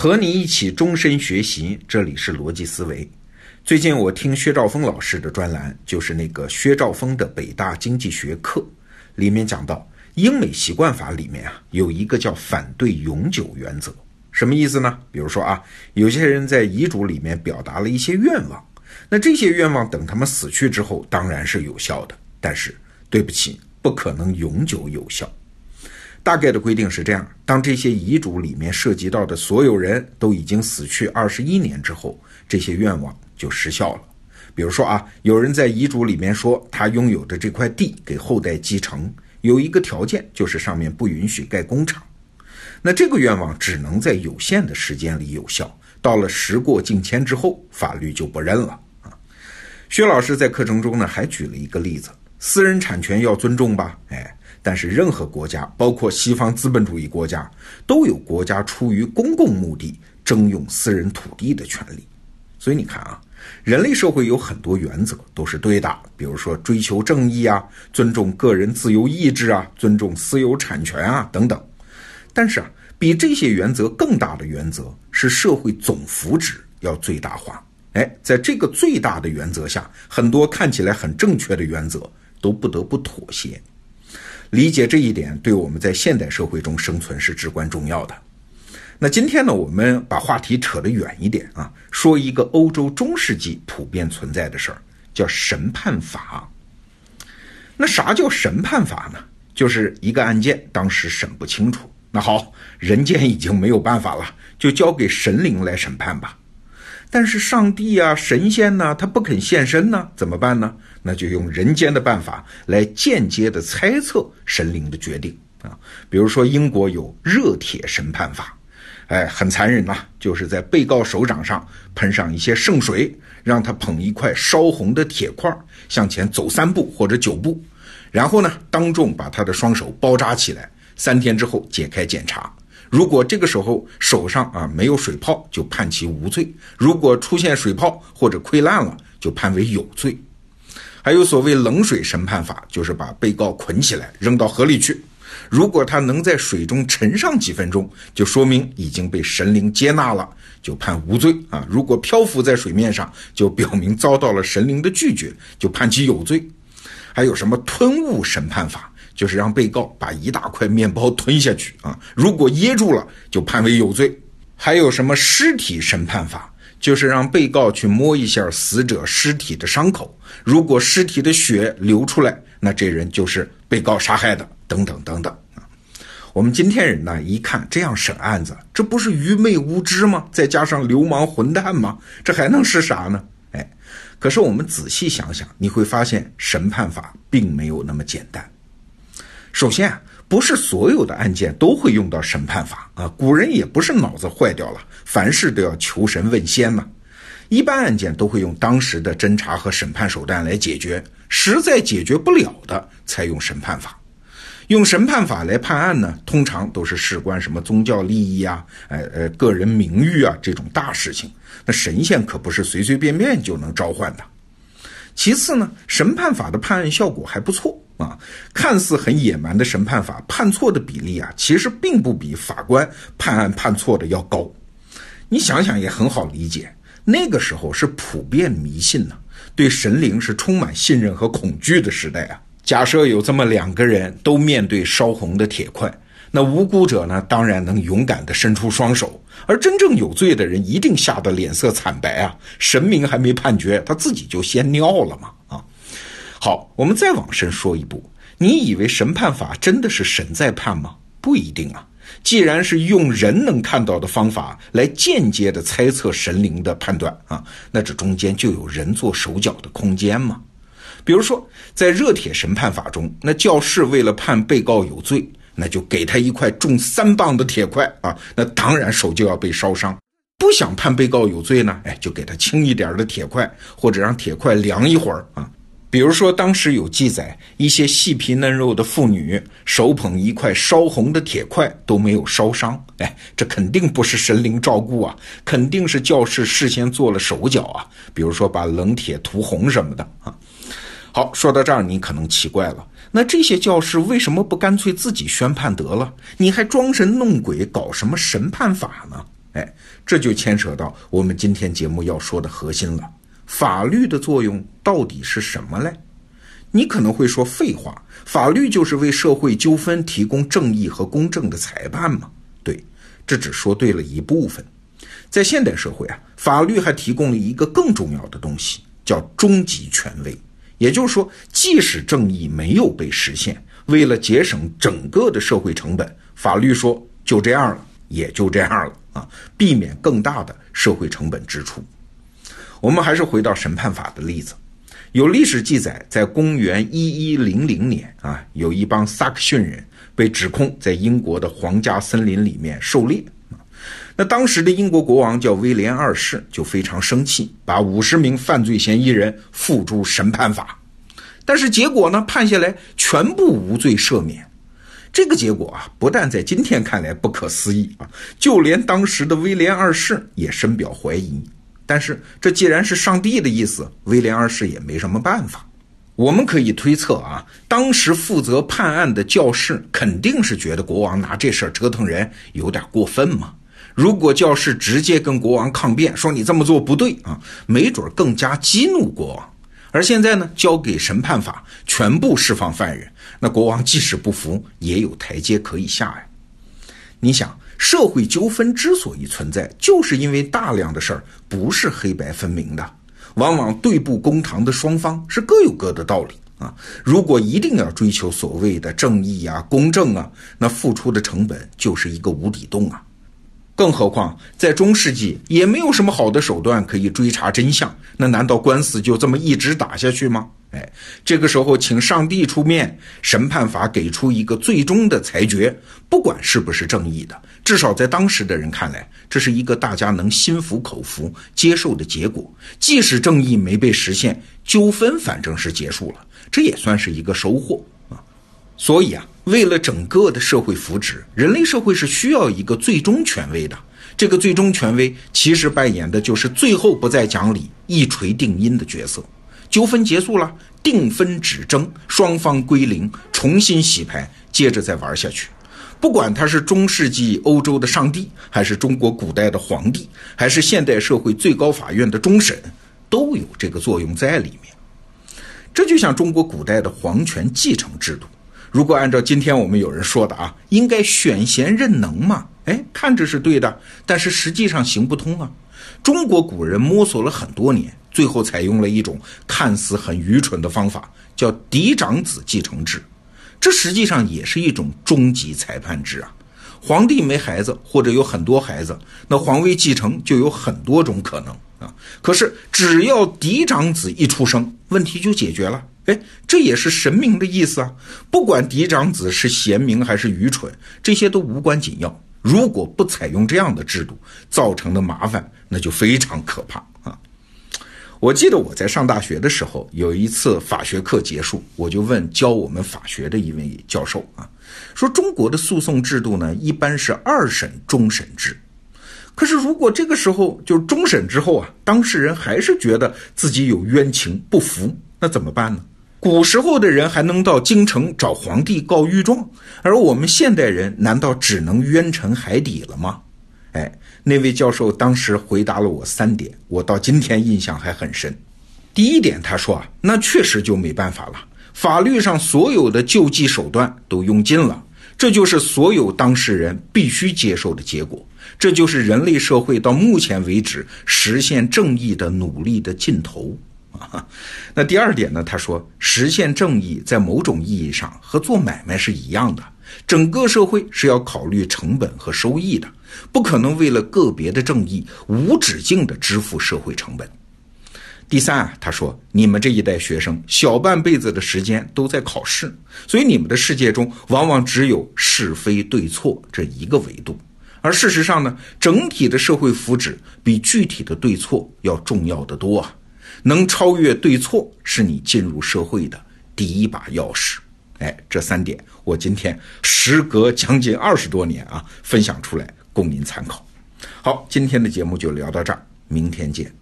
和你一起终身学习，这里是逻辑思维。最近我听薛兆丰老师的专栏，就是那个薛兆丰的北大经济学课，里面讲到英美习惯法里面啊有一个叫反对永久原则，什么意思呢？比如说啊，有些人在遗嘱里面表达了一些愿望，那这些愿望等他们死去之后当然是有效的，但是对不起，不可能永久有效。大概的规定是这样：当这些遗嘱里面涉及到的所有人都已经死去二十一年之后，这些愿望就失效了。比如说啊，有人在遗嘱里面说他拥有的这块地给后代继承，有一个条件就是上面不允许盖工厂，那这个愿望只能在有限的时间里有效，到了时过境迁之后，法律就不认了啊。薛老师在课程中呢还举了一个例子：私人产权要尊重吧？哎。但是，任何国家，包括西方资本主义国家，都有国家出于公共目的征用私人土地的权利。所以你看啊，人类社会有很多原则都是对的，比如说追求正义啊，尊重个人自由意志啊，尊重私有产权啊等等。但是啊，比这些原则更大的原则是社会总福祉要最大化。哎，在这个最大的原则下，很多看起来很正确的原则都不得不妥协。理解这一点，对我们在现代社会中生存是至关重要的。那今天呢，我们把话题扯得远一点啊，说一个欧洲中世纪普遍存在的事儿，叫审判法。那啥叫审判法呢？就是一个案件当时审不清楚，那好，人间已经没有办法了，就交给神灵来审判吧。但是上帝啊，神仙呢，他不肯现身呢，怎么办呢？那就用人间的办法来间接的猜测神灵的决定啊。比如说英国有热铁审判法，哎，很残忍呐，就是在被告手掌上喷上一些圣水，让他捧一块烧红的铁块向前走三步或者九步，然后呢，当众把他的双手包扎起来，三天之后解开检查。如果这个时候手上啊没有水泡，就判其无罪；如果出现水泡或者溃烂了，就判为有罪。还有所谓冷水审判法，就是把被告捆起来扔到河里去，如果他能在水中沉上几分钟，就说明已经被神灵接纳了，就判无罪啊；如果漂浮在水面上，就表明遭到了神灵的拒绝，就判其有罪。还有什么吞物审判法？就是让被告把一大块面包吞下去啊，如果噎住了，就判为有罪。还有什么尸体审判法？就是让被告去摸一下死者尸体的伤口，如果尸体的血流出来，那这人就是被告杀害的。等等等等啊。我们今天人呢，一看这样审案子，这不是愚昧无知吗？再加上流氓混蛋吗？这还能是啥呢？哎，可是我们仔细想想，你会发现审判法并没有那么简单。首先啊，不是所有的案件都会用到审判法啊。古人也不是脑子坏掉了，凡事都要求神问仙嘛。一般案件都会用当时的侦查和审判手段来解决，实在解决不了的才用审判法。用审判法来判案呢，通常都是事关什么宗教利益啊、呃呃个人名誉啊这种大事情。那神仙可不是随随便便就能召唤的。其次呢，审判法的判案效果还不错。啊，看似很野蛮的审判法，判错的比例啊，其实并不比法官判案判错的要高。你想想也很好理解，那个时候是普遍迷信呢，对神灵是充满信任和恐惧的时代啊。假设有这么两个人都面对烧红的铁块，那无辜者呢，当然能勇敢地伸出双手，而真正有罪的人一定吓得脸色惨白啊。神明还没判决，他自己就先尿了嘛。啊好，我们再往深说一步，你以为审判法真的是神在判吗？不一定啊。既然是用人能看到的方法来间接的猜测神灵的判断啊，那这中间就有人做手脚的空间嘛？比如说，在热铁审判法中，那教士为了判被告有罪，那就给他一块重三磅的铁块啊，那当然手就要被烧伤。不想判被告有罪呢，哎，就给他轻一点的铁块，或者让铁块凉一会儿啊。比如说，当时有记载，一些细皮嫩肉的妇女手捧一块烧红的铁块都没有烧伤，哎，这肯定不是神灵照顾啊，肯定是教士事先做了手脚啊，比如说把冷铁涂红什么的啊。好，说到这儿，你可能奇怪了，那这些教师为什么不干脆自己宣判得了？你还装神弄鬼，搞什么审判法呢？哎，这就牵扯到我们今天节目要说的核心了：法律的作用到底是什么嘞？你可能会说废话，法律就是为社会纠纷提供正义和公正的裁判嘛？对，这只说对了一部分。在现代社会啊，法律还提供了一个更重要的东西，叫终极权威。也就是说，即使正义没有被实现，为了节省整个的社会成本，法律说就这样了，也就这样了啊，避免更大的社会成本支出。我们还是回到审判法的例子。有历史记载，在公元一一零零年啊，有一帮萨克逊人被指控在英国的皇家森林里面狩猎。那当时的英国国王叫威廉二世，就非常生气，把五十名犯罪嫌疑人付诸审判法。但是结果呢，判下来全部无罪赦免。这个结果啊，不但在今天看来不可思议啊，就连当时的威廉二世也深表怀疑。但是这既然是上帝的意思，威廉二世也没什么办法。我们可以推测啊，当时负责判案的教士肯定是觉得国王拿这事儿折腾人有点过分嘛。如果教士直接跟国王抗辩说你这么做不对啊，没准更加激怒国王。而现在呢，交给审判法全部释放犯人，那国王即使不服，也有台阶可以下呀。你想？社会纠纷之所以存在，就是因为大量的事儿不是黑白分明的，往往对簿公堂的双方是各有各的道理啊。如果一定要追求所谓的正义啊、公正啊，那付出的成本就是一个无底洞啊。更何况在中世纪也没有什么好的手段可以追查真相，那难道官司就这么一直打下去吗？哎，这个时候请上帝出面，审判法给出一个最终的裁决，不管是不是正义的。至少在当时的人看来，这是一个大家能心服口服接受的结果。即使正义没被实现，纠纷反正是结束了，这也算是一个收获啊。所以啊，为了整个的社会福祉，人类社会是需要一个最终权威的。这个最终权威其实扮演的就是最后不再讲理、一锤定音的角色。纠纷结束了，定分止争，双方归零，重新洗牌，接着再玩下去。不管他是中世纪欧洲的上帝，还是中国古代的皇帝，还是现代社会最高法院的终审，都有这个作用在里面。这就像中国古代的皇权继承制度，如果按照今天我们有人说的啊，应该选贤任能嘛？哎，看着是对的，但是实际上行不通啊。中国古人摸索了很多年，最后采用了一种看似很愚蠢的方法，叫嫡长子继承制。这实际上也是一种终极裁判制啊！皇帝没孩子或者有很多孩子，那皇位继承就有很多种可能啊。可是只要嫡长子一出生，问题就解决了。哎，这也是神明的意思啊！不管嫡长子是贤明还是愚蠢，这些都无关紧要。如果不采用这样的制度，造成的麻烦那就非常可怕啊！我记得我在上大学的时候，有一次法学课结束，我就问教我们法学的一位教授啊，说中国的诉讼制度呢，一般是二审终审制。可是如果这个时候就终审之后啊，当事人还是觉得自己有冤情不服，那怎么办呢？古时候的人还能到京城找皇帝告御状，而我们现代人难道只能冤沉海底了吗？哎。那位教授当时回答了我三点，我到今天印象还很深。第一点，他说啊，那确实就没办法了，法律上所有的救济手段都用尽了，这就是所有当事人必须接受的结果，这就是人类社会到目前为止实现正义的努力的尽头啊。那第二点呢？他说，实现正义在某种意义上和做买卖是一样的。整个社会是要考虑成本和收益的，不可能为了个别的正义无止境的支付社会成本。第三啊，他说，你们这一代学生小半辈子的时间都在考试，所以你们的世界中往往只有是非对错这一个维度，而事实上呢，整体的社会福祉比具体的对错要重要的多啊！能超越对错，是你进入社会的第一把钥匙。哎，这三点我今天时隔将近二十多年啊，分享出来供您参考。好，今天的节目就聊到这儿，明天见。